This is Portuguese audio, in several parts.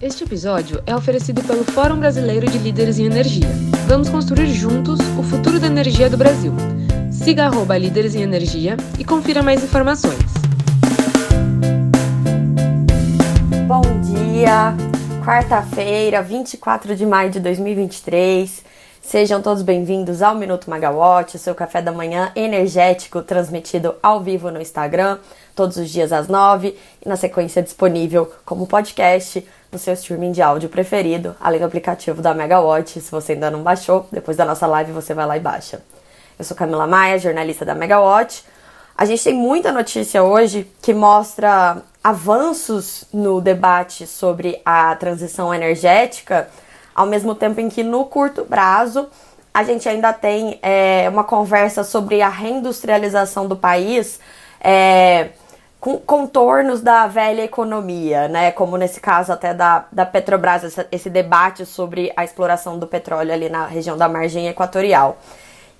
Este episódio é oferecido pelo Fórum Brasileiro de Líderes em Energia. Vamos construir juntos o futuro da energia do Brasil. Siga arroba Líderes em Energia e confira mais informações. Bom dia! Quarta-feira, 24 de maio de 2023. Sejam todos bem-vindos ao Minuto Magawatt, seu café da manhã energético transmitido ao vivo no Instagram, todos os dias às 9 e na sequência disponível como podcast no seu streaming de áudio preferido, além do aplicativo da Megawatt. Se você ainda não baixou, depois da nossa live você vai lá e baixa. Eu sou Camila Maia, jornalista da Megawatt. A gente tem muita notícia hoje que mostra avanços no debate sobre a transição energética, ao mesmo tempo em que no curto prazo a gente ainda tem é, uma conversa sobre a reindustrialização do país. É, com contornos da velha economia, né? Como nesse caso até da, da Petrobras, esse, esse debate sobre a exploração do petróleo ali na região da margem equatorial.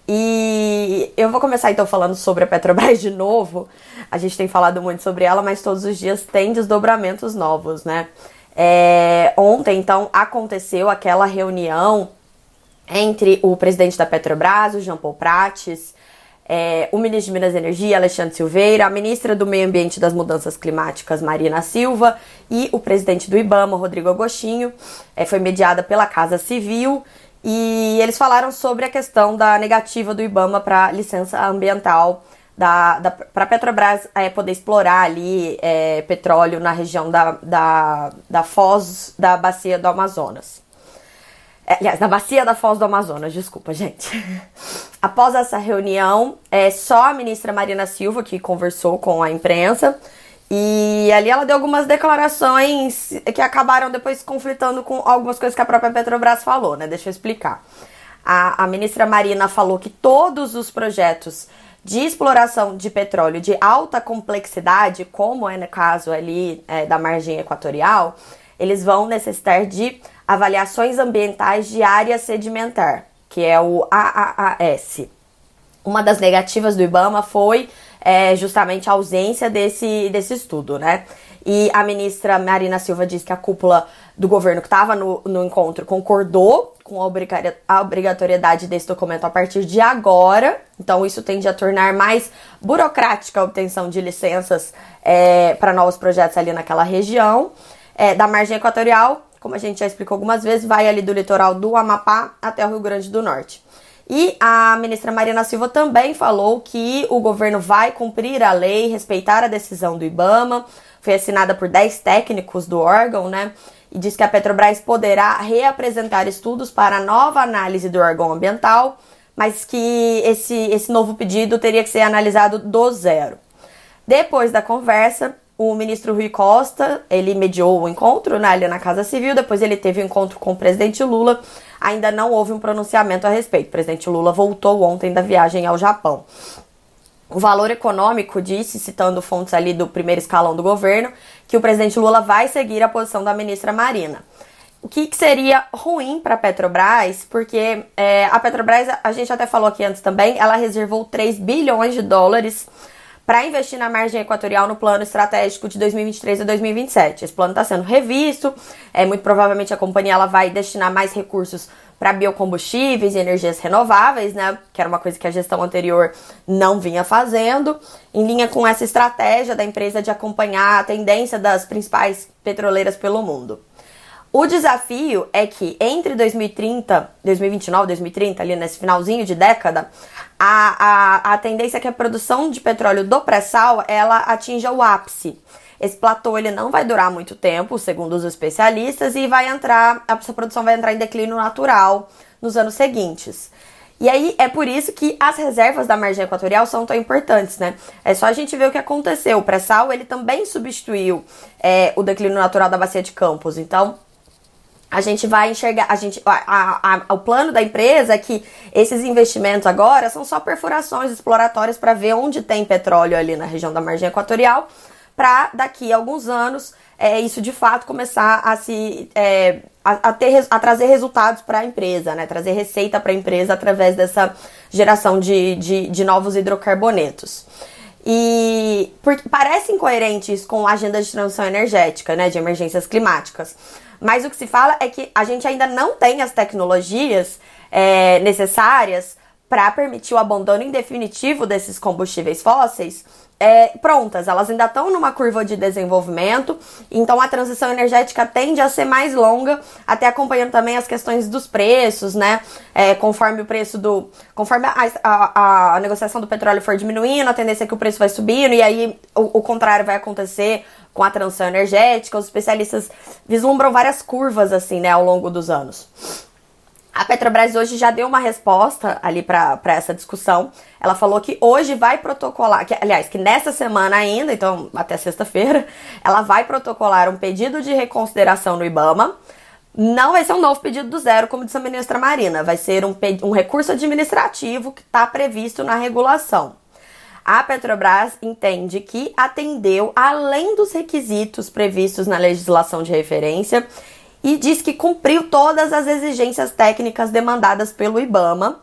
E eu vou começar então falando sobre a Petrobras de novo. A gente tem falado muito sobre ela, mas todos os dias tem desdobramentos novos, né? É, ontem, então, aconteceu aquela reunião entre o presidente da Petrobras, o Jean Paul Prates, é, o ministro de Minas e Energia, Alexandre Silveira, a ministra do Meio Ambiente e das Mudanças Climáticas, Marina Silva, e o presidente do IBAMA, Rodrigo Agostinho. É, foi mediada pela Casa Civil e eles falaram sobre a questão da negativa do IBAMA para licença ambiental da, da para a Petrobras é, poder explorar ali é, petróleo na região da, da, da foz da bacia do Amazonas. É, aliás, na bacia da Foz do Amazonas, desculpa, gente. Após essa reunião, é só a ministra Marina Silva que conversou com a imprensa. E ali ela deu algumas declarações que acabaram depois conflitando com algumas coisas que a própria Petrobras falou, né? Deixa eu explicar. A, a ministra Marina falou que todos os projetos de exploração de petróleo de alta complexidade, como é no caso ali é, da margem equatorial, eles vão necessitar de avaliações ambientais de área sedimentar, que é o AAAS. Uma das negativas do IBAMA foi é, justamente a ausência desse, desse estudo, né? E a ministra Marina Silva disse que a cúpula do governo que estava no, no encontro concordou com a obrigatoriedade desse documento a partir de agora. Então, isso tende a tornar mais burocrática a obtenção de licenças é, para novos projetos ali naquela região. É, da margem equatorial, como a gente já explicou algumas vezes, vai ali do litoral do Amapá até o Rio Grande do Norte. E a ministra Marina Silva também falou que o governo vai cumprir a lei, respeitar a decisão do IBAMA. Foi assinada por 10 técnicos do órgão, né? E diz que a Petrobras poderá reapresentar estudos para nova análise do órgão ambiental, mas que esse, esse novo pedido teria que ser analisado do zero. Depois da conversa, o ministro Rui Costa, ele mediou o encontro né, ali na Casa Civil, depois ele teve o um encontro com o presidente Lula. Ainda não houve um pronunciamento a respeito. O presidente Lula voltou ontem da viagem ao Japão. O valor econômico disse, citando fontes ali do primeiro escalão do governo, que o presidente Lula vai seguir a posição da ministra Marina. O que, que seria ruim para a Petrobras, porque é, a Petrobras, a gente até falou aqui antes também, ela reservou 3 bilhões de dólares para investir na margem equatorial no plano estratégico de 2023 a 2027. Esse plano está sendo revisto, é muito provavelmente a companhia ela vai destinar mais recursos para biocombustíveis e energias renováveis, né? Que era uma coisa que a gestão anterior não vinha fazendo, em linha com essa estratégia da empresa de acompanhar a tendência das principais petroleiras pelo mundo. O desafio é que entre 2030, 2029, 2030, ali nesse finalzinho de década, a, a, a tendência é que a produção de petróleo do pré-sal ela atinja o ápice. Esse platô ele não vai durar muito tempo, segundo os especialistas, e vai entrar, essa produção vai entrar em declínio natural nos anos seguintes. E aí é por isso que as reservas da margem equatorial são tão importantes, né? É só a gente ver o que aconteceu. O pré-sal ele também substituiu é, o declínio natural da bacia de Campos. Então a gente vai enxergar, a gente, a, a, a, o plano da empresa é que esses investimentos agora são só perfurações exploratórias para ver onde tem petróleo ali na região da margem equatorial, para daqui a alguns anos é, isso de fato começar a se é, a, a, ter, a trazer resultados para a empresa, né? Trazer receita para a empresa através dessa geração de, de, de novos hidrocarbonetos. E porque parece incoerente isso com a agenda de transição energética, né, de emergências climáticas. Mas o que se fala é que a gente ainda não tem as tecnologias é, necessárias para permitir o abandono em definitivo desses combustíveis fósseis é, prontas, elas ainda estão numa curva de desenvolvimento, então a transição energética tende a ser mais longa, até acompanhando também as questões dos preços, né? É, conforme o preço do. Conforme a, a, a, negociação do petróleo for diminuindo, a tendência é que o preço vai subindo, e aí o, o contrário vai acontecer com a transição energética. Os especialistas vislumbram várias curvas assim, né, ao longo dos anos. A Petrobras hoje já deu uma resposta ali para essa discussão. Ela falou que hoje vai protocolar, que, aliás, que nessa semana ainda, então até sexta-feira, ela vai protocolar um pedido de reconsideração no IBAMA. Não vai ser um novo pedido do zero, como disse a ministra Marina, vai ser um, um recurso administrativo que está previsto na regulação. A Petrobras entende que atendeu além dos requisitos previstos na legislação de referência e diz que cumpriu todas as exigências técnicas demandadas pelo IBAMA.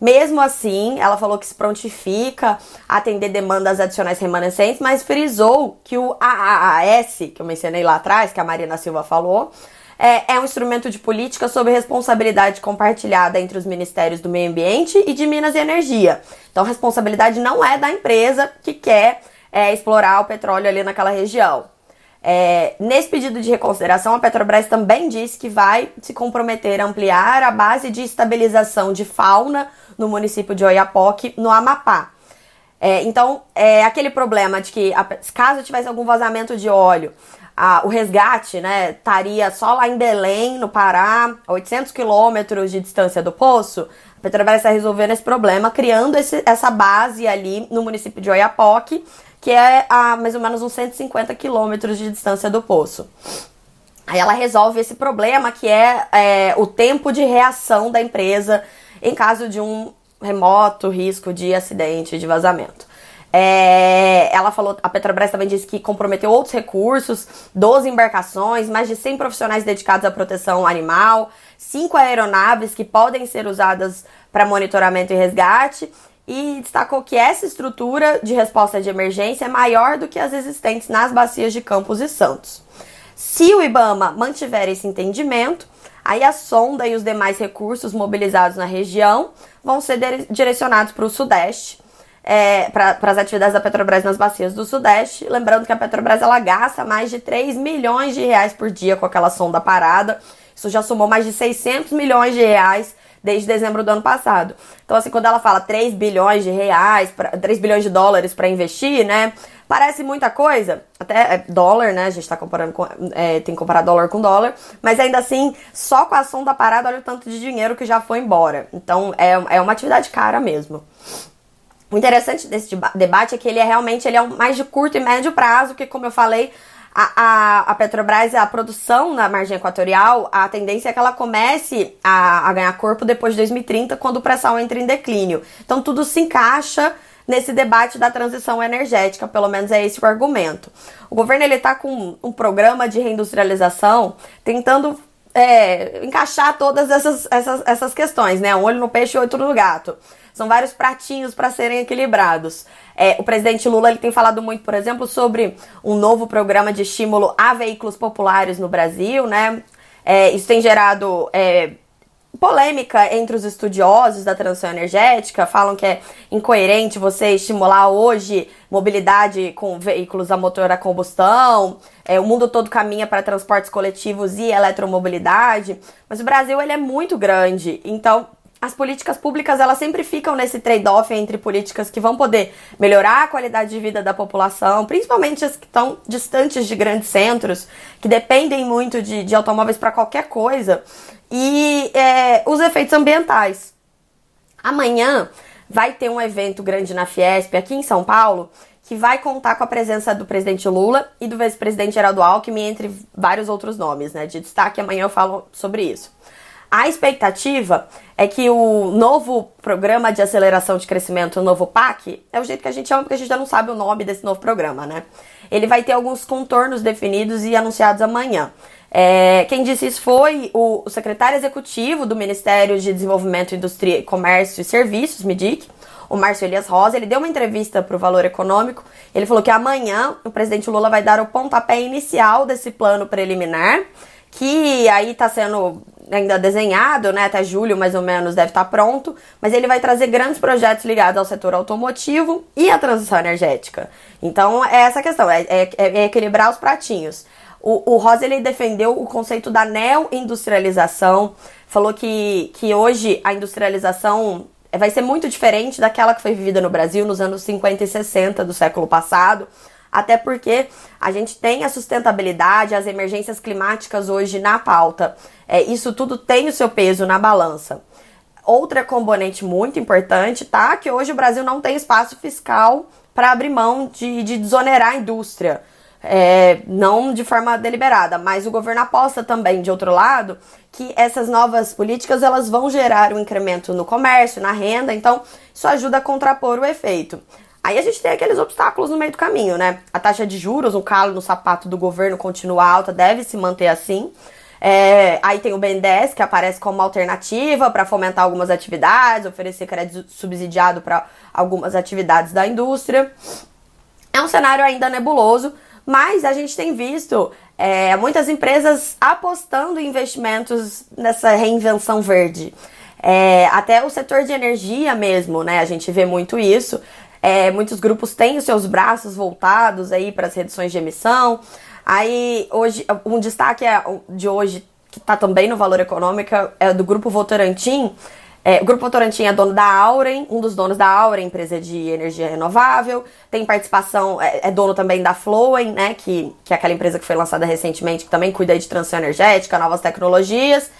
Mesmo assim, ela falou que se prontifica a atender demandas adicionais remanescentes, mas frisou que o AAAS, que eu mencionei lá atrás, que a Marina Silva falou, é, é, um instrumento de política sob responsabilidade compartilhada entre os ministérios do Meio Ambiente e de Minas e Energia. Então, a responsabilidade não é da empresa que quer é, explorar o petróleo ali naquela região. É, nesse pedido de reconsideração, a Petrobras também disse que vai se comprometer a ampliar a base de estabilização de fauna no município de Oiapoque, no Amapá. É, então, é aquele problema de que, caso tivesse algum vazamento de óleo, a, o resgate né, estaria só lá em Belém, no Pará, a 800 quilômetros de distância do poço. A Petrobras está resolvendo esse problema, criando esse, essa base ali no município de Oiapoque que é a mais ou menos uns 150 quilômetros de distância do poço. Aí ela resolve esse problema que é, é, o tempo de reação da empresa em caso de um remoto risco de acidente, de vazamento. É, ela falou, a Petrobras também disse que comprometeu outros recursos, 12 embarcações, mais de 100 profissionais dedicados à proteção animal, 5 aeronaves que podem ser usadas para monitoramento e resgate e destacou que essa estrutura de resposta de emergência é maior do que as existentes nas bacias de Campos e Santos. Se o IBAMA mantiver esse entendimento, aí a sonda e os demais recursos mobilizados na região vão ser direcionados para o Sudeste, é, para as atividades da Petrobras nas bacias do Sudeste. Lembrando que a Petrobras ela gasta mais de 3 milhões de reais por dia com aquela sonda parada. Isso já somou mais de 600 milhões de reais desde dezembro do ano passado. Então, assim, quando ela fala 3 bilhões de reais, pra, 3 bilhões de dólares para investir, né? Parece muita coisa, até é dólar, né? A gente tá comparando com. É, tem que comparar dólar com dólar, mas ainda assim, só com a ação da parada, olha o tanto de dinheiro que já foi embora. Então, é, é uma atividade cara mesmo. O interessante desse debate é que ele é realmente ele é mais de curto e médio prazo, que, como eu falei, a, a, a, Petrobras, a produção na margem equatorial, a tendência é que ela comece a, a ganhar corpo depois de 2030, quando o pré-sal entra em declínio. Então tudo se encaixa nesse debate da transição energética, pelo menos é esse o argumento. O governo ele está com um programa de reindustrialização tentando é, encaixar todas essas, essas, essas questões, né? Um olho no peixe e outro no gato. São vários pratinhos para serem equilibrados. É, o presidente Lula ele tem falado muito, por exemplo, sobre um novo programa de estímulo a veículos populares no Brasil, né? É, isso tem gerado é, polêmica entre os estudiosos da transição energética. Falam que é incoerente você estimular hoje mobilidade com veículos a motor a combustão. É, o mundo todo caminha para transportes coletivos e eletromobilidade. Mas o Brasil ele é muito grande, então as políticas públicas elas sempre ficam nesse trade-off entre políticas que vão poder melhorar a qualidade de vida da população, principalmente as que estão distantes de grandes centros, que dependem muito de, de automóveis para qualquer coisa, e é, os efeitos ambientais. Amanhã vai ter um evento grande na Fiesp aqui em São Paulo que vai contar com a presença do presidente Lula e do vice-presidente Geraldo Alckmin, entre vários outros nomes, né? De destaque, amanhã eu falo sobre isso. A expectativa é que o novo programa de aceleração de crescimento, o novo PAC, é o jeito que a gente chama porque a gente já não sabe o nome desse novo programa, né? Ele vai ter alguns contornos definidos e anunciados amanhã. É, quem disse isso foi o, secretário executivo do Ministério de Desenvolvimento, Indústria, Comércio e Serviços, MIDIC, o Márcio Elias Rosa, ele deu uma entrevista para o Valor Econômico. Ele falou que amanhã o presidente Lula vai dar o pontapé inicial desse plano preliminar, que aí está sendo ainda desenhado, né? Até julho mais ou menos deve estar tá pronto, mas ele vai trazer grandes projetos ligados ao setor automotivo e à transição energética. Então é essa questão, é, é, é equilibrar os pratinhos. O, o Rosa ele defendeu o conceito da neo-industrialização, falou que, que hoje a industrialização vai ser muito diferente daquela que foi vivida no Brasil nos anos 50 e 60 do século passado, até porque a gente tem a sustentabilidade, as emergências climáticas hoje na pauta. É, isso tudo tem o seu peso na balança. Outra componente muito importante, tá? Que hoje o Brasil não tem espaço fiscal para abrir mão de, de desonerar a indústria é, não de forma deliberada, mas o governo aposta também, de outro lado, que essas novas políticas elas vão gerar um incremento no comércio, na renda, então isso ajuda a contrapor o efeito. Aí a gente tem aqueles obstáculos no meio do caminho, né? A taxa de juros, um calo no sapato do governo continua alta, deve se manter assim. É, aí tem o BNDES, que aparece como alternativa para fomentar algumas atividades, oferecer crédito subsidiado para algumas atividades da indústria. É um cenário ainda nebuloso, mas a gente tem visto é, muitas empresas apostando em investimentos nessa reinvenção verde. É, até o setor de energia mesmo, né? A gente vê muito isso. É, muitos grupos têm os seus braços voltados aí para as reduções de emissão. Aí, hoje, um destaque é, de hoje, que está também no Valor Econômico, é do Grupo Votorantim, é, o Grupo Votorantim é dono da Auren, um dos donos da Auren, empresa de energia renovável. Tem participação, é, é, dono também da Flowen, né, que, que é aquela empresa que foi lançada recentemente, que também cuida de transição energética, novas tecnologias.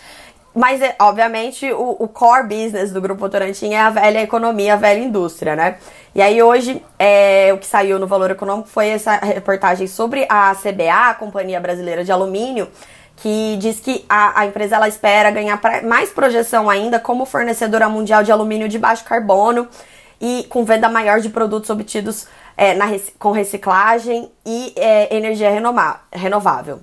Mas, é, obviamente, o, o, core business do Grupo Votorantim é a velha economia, a velha indústria, né? E aí, hoje, é, o que saiu no Valor Econômico foi essa reportagem sobre a CBA, a Companhia Brasileira de Alumínio, que diz que a, a empresa ela espera ganhar pra, mais projeção ainda como fornecedora mundial de alumínio de baixo carbono e com venda maior de produtos obtidos é, na, com reciclagem e é, energia renovável.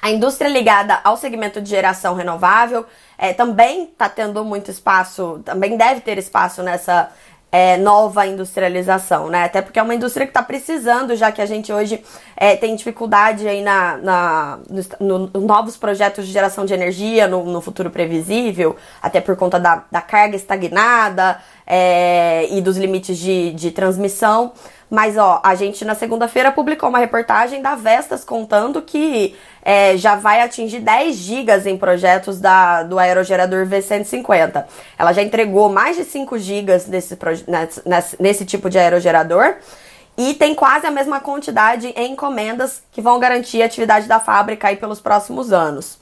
A indústria ligada ao segmento de geração renovável é, também está tendo muito espaço, também deve ter espaço nessa é, nova industrialização, né? Até porque é uma indústria que está precisando, já que a gente hoje é, tem dificuldade aí na, na no, no, novos projetos de geração de energia no, no futuro previsível, até por conta da, da carga estagnada é, e dos limites de, de transmissão. Mas, ó, a gente na segunda-feira publicou uma reportagem da Vestas contando que é, já vai atingir 10 gigas em projetos da, do aerogerador V150. Ela já entregou mais de 5 gigas nesse, nesse, nesse tipo de aerogerador e tem quase a mesma quantidade em encomendas que vão garantir a atividade da fábrica aí pelos próximos anos.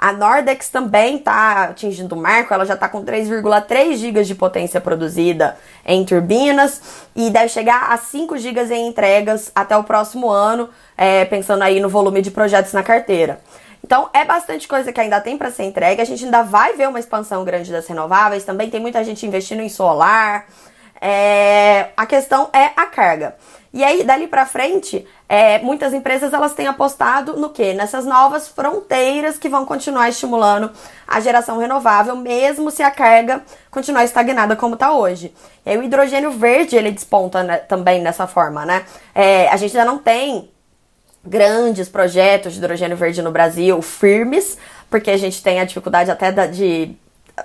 A Nordex também está atingindo o marco, ela já está com 3,3 GB de potência produzida em turbinas e deve chegar a 5 GB em entregas até o próximo ano, é, pensando aí no volume de projetos na carteira. Então é bastante coisa que ainda tem para ser entregue. A gente ainda vai ver uma expansão grande das renováveis. Também tem muita gente investindo em solar. É, a questão é a carga. E aí, dali para frente, é, muitas empresas elas têm apostado no que? Nessas novas fronteiras que vão continuar estimulando a geração renovável, mesmo se a carga continuar estagnada como está hoje. E aí, o hidrogênio verde ele desponta né, também dessa forma, né? É, a gente ainda não tem grandes projetos de hidrogênio verde no Brasil firmes, porque a gente tem a dificuldade até da, de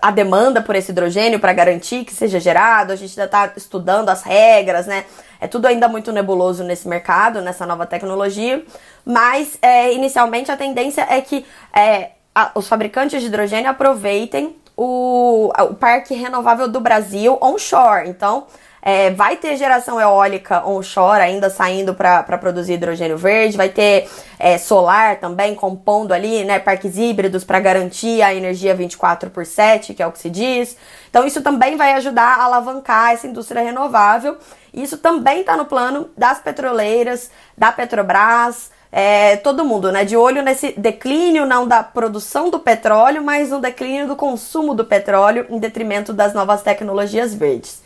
a demanda por esse hidrogênio para garantir que seja gerado, a gente ainda está estudando as regras, né? É tudo ainda muito nebuloso nesse mercado, nessa nova tecnologia, mas é, inicialmente a tendência é que é, a, os fabricantes de hidrogênio aproveitem o, o parque renovável do Brasil onshore. Então, é, vai ter geração eólica onshore ainda saindo para produzir hidrogênio verde, vai ter é, solar também compondo ali, né, parques híbridos para garantir a energia 24 por 7, que é o que se diz. Então isso também vai ajudar a alavancar essa indústria renovável. Isso também está no plano das petroleiras, da Petrobras, é, todo mundo, né? De olho nesse declínio não da produção do petróleo, mas no declínio do consumo do petróleo em detrimento das novas tecnologias verdes.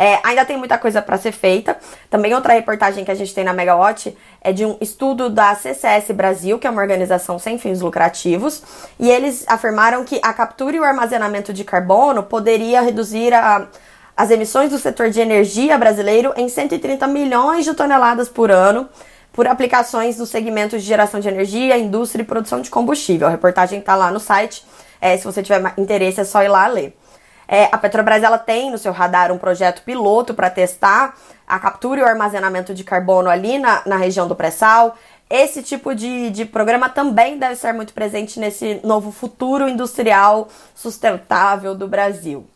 É, ainda tem muita coisa para ser feita. Também outra reportagem que a gente tem na Megawatt é de um estudo da CCS Brasil, que é uma organização sem fins lucrativos, e eles afirmaram que a captura e o armazenamento de carbono poderia reduzir a, as emissões do setor de energia brasileiro em 130 milhões de toneladas por ano por aplicações nos segmentos de geração de energia, indústria e produção de combustível. A reportagem está lá no site. É, se você tiver interesse, é só ir lá ler. É, a Petrobras ela tem no seu radar um projeto piloto para testar a captura e o armazenamento de carbono ali na, na região do pré-sal. Esse tipo de, de programa também deve ser muito presente nesse novo futuro industrial sustentável do Brasil.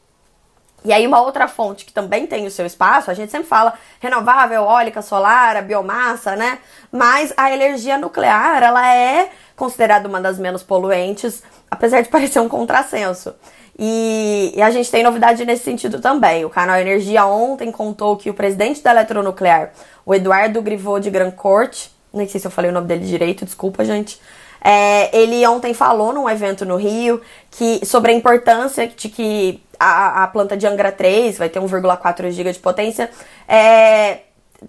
E aí, uma outra fonte que também tem o seu espaço, a gente sempre fala renovável, eólica, solar, biomassa, né? Mas a energia nuclear, ela é considerada uma das menos poluentes, apesar de parecer um contrassenso. E, e, a gente tem novidade nesse sentido também. O canal Energia ontem contou que o presidente da Eletronuclear, o Eduardo Grivot de Grandcourt, nem sei se eu falei o nome dele direito, desculpa, gente. É, ele ontem falou num evento no Rio que sobre a importância de que a, a planta de Angra 3 vai ter 1,4 GB de potência. É,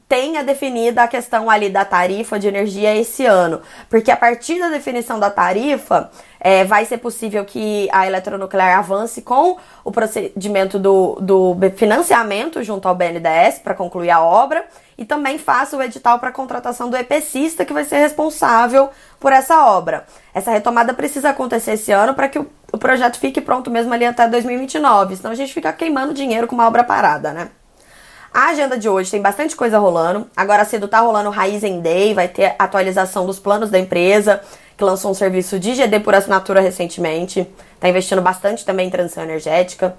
tenha definida a questão ali da tarifa de energia esse ano. Porque a partir da definição da tarifa, é, vai ser possível que a eletronuclear avance com o procedimento do, do financiamento junto ao BNDES para concluir a obra e também faça o edital para contratação do EPCista que vai ser responsável por essa obra. Essa retomada precisa acontecer esse ano para que o, o projeto fique pronto mesmo ali até 2029, senão a gente fica queimando dinheiro com uma obra parada, né? A agenda de hoje tem bastante coisa rolando. Agora cedo tá rolando Raizen Day, vai ter atualização dos planos da empresa, que lançou um serviço de GD por assinatura recentemente. Tá investindo bastante também em transição energética.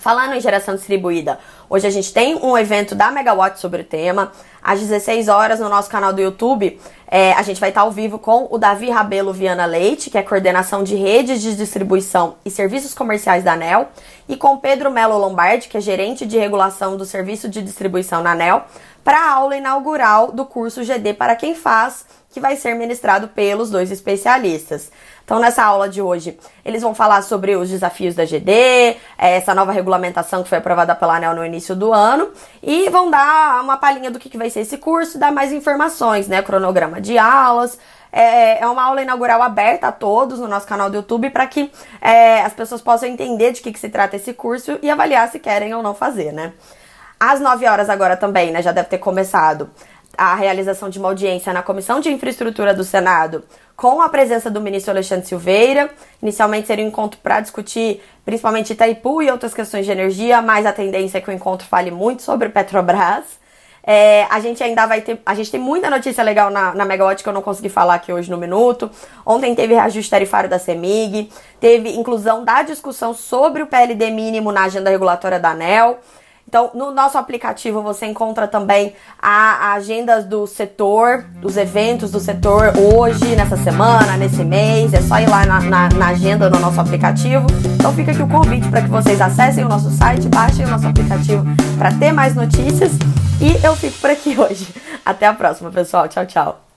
Falando em geração distribuída, hoje a gente tem um evento da Megawatt sobre o tema. Às 16 horas no nosso canal do YouTube, é, a gente vai estar ao vivo com o Davi Rabelo Viana Leite, que é coordenação de redes de distribuição e serviços comerciais da ANEL, e com Pedro Melo Lombardi, que é gerente de regulação do serviço de distribuição na ANEL, para a aula inaugural do curso GD para quem faz que vai ser ministrado pelos dois especialistas. Então, nessa aula de hoje, eles vão falar sobre os desafios da GD, é, essa nova regulamentação que foi aprovada pela ANEL no início do ano, e vão dar uma palhinha do que vai ser esse curso, dar mais informações, né? Cronograma de aulas. É, é uma aula inaugural aberta a todos no nosso canal do YouTube para que é, as pessoas possam entender de que, que se trata esse curso e avaliar se querem ou não fazer, né? Às 9 horas agora também, né? Já deve ter começado a realização de uma audiência na Comissão de Infraestrutura do Senado com a presença do ministro Alexandre Silveira. Inicialmente seria um encontro para discutir principalmente Itaipu e outras questões de energia, mas a tendência é que o encontro fale muito sobre Petrobras. É, a gente ainda vai ter. A gente tem muita notícia legal na, na Megawatt que eu não consegui falar aqui hoje no minuto. Ontem teve reajuste tarifário da CEMIG, teve inclusão da discussão sobre o PLD mínimo na agenda regulatória da ANEL. Então, no nosso aplicativo você encontra também a, a agenda do setor, os eventos do setor hoje, nessa semana, nesse mês. É só ir lá na, na, na agenda no nosso aplicativo. Então, fica aqui o convite para que vocês acessem o nosso site, baixem o nosso aplicativo para ter mais notícias. E eu fico por aqui hoje. Até a próxima, pessoal. Tchau, tchau.